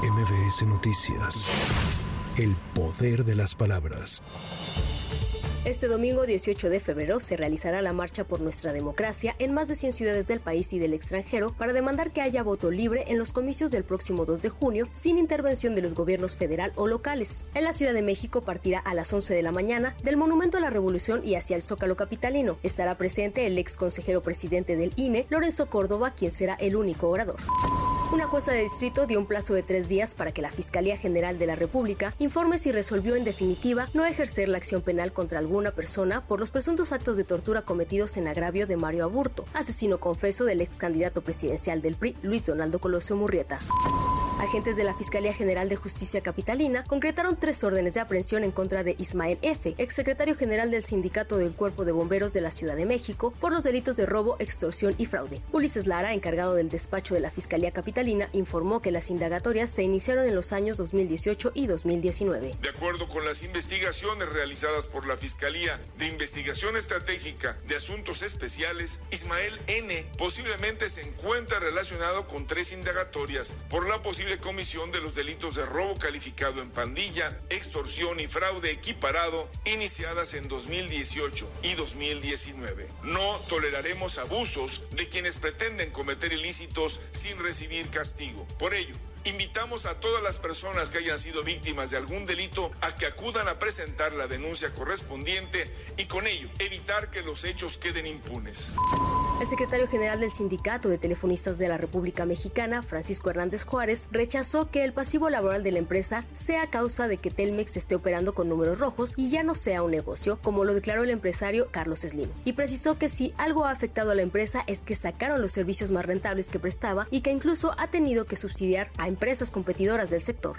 MBS Noticias. El poder de las palabras. Este domingo 18 de febrero se realizará la Marcha por Nuestra Democracia en más de 100 ciudades del país y del extranjero para demandar que haya voto libre en los comicios del próximo 2 de junio sin intervención de los gobiernos federal o locales. En la Ciudad de México partirá a las 11 de la mañana del Monumento a la Revolución y hacia el Zócalo Capitalino. Estará presente el ex consejero presidente del INE, Lorenzo Córdoba, quien será el único orador. Una jueza de distrito dio un plazo de tres días para que la Fiscalía General de la República informe si resolvió en definitiva no ejercer la acción penal contra alguna persona por los presuntos actos de tortura cometidos en agravio de Mario Aburto, asesino confeso del ex candidato presidencial del PRI, Luis Donaldo Colosio Murrieta. Agentes de la Fiscalía General de Justicia Capitalina concretaron tres órdenes de aprehensión en contra de Ismael F., exsecretario general del Sindicato del Cuerpo de Bomberos de la Ciudad de México, por los delitos de robo, extorsión y fraude. Ulises Lara, encargado del despacho de la Fiscalía Capitalina, informó que las indagatorias se iniciaron en los años 2018 y 2019. De acuerdo con las investigaciones realizadas por la Fiscalía de Investigación Estratégica de Asuntos Especiales, Ismael N. posiblemente se encuentra relacionado con tres indagatorias por la posible comisión de los delitos de robo calificado en pandilla, extorsión y fraude equiparado iniciadas en 2018 y 2019. No toleraremos abusos de quienes pretenden cometer ilícitos sin recibir castigo. Por ello, Invitamos a todas las personas que hayan sido víctimas de algún delito a que acudan a presentar la denuncia correspondiente y con ello evitar que los hechos queden impunes. El secretario general del Sindicato de Telefonistas de la República Mexicana, Francisco Hernández Juárez, rechazó que el pasivo laboral de la empresa sea causa de que Telmex esté operando con números rojos y ya no sea un negocio, como lo declaró el empresario Carlos Slim. Y precisó que si algo ha afectado a la empresa es que sacaron los servicios más rentables que prestaba y que incluso ha tenido que subsidiar empresas competidoras del sector.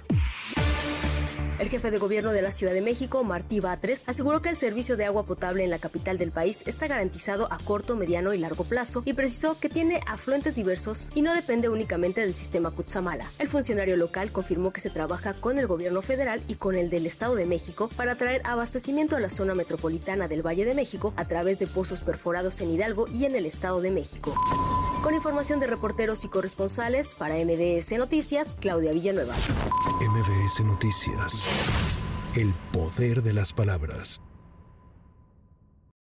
El jefe de gobierno de la Ciudad de México, Martí Batres, aseguró que el servicio de agua potable en la capital del país está garantizado a corto, mediano y largo plazo y precisó que tiene afluentes diversos y no depende únicamente del sistema Cutzamala. El funcionario local confirmó que se trabaja con el gobierno federal y con el del Estado de México para traer abastecimiento a la zona metropolitana del Valle de México a través de pozos perforados en Hidalgo y en el Estado de México. Con información de reporteros y corresponsales para MBS Noticias, Claudia Villanueva. MBS Noticias. El poder de las palabras.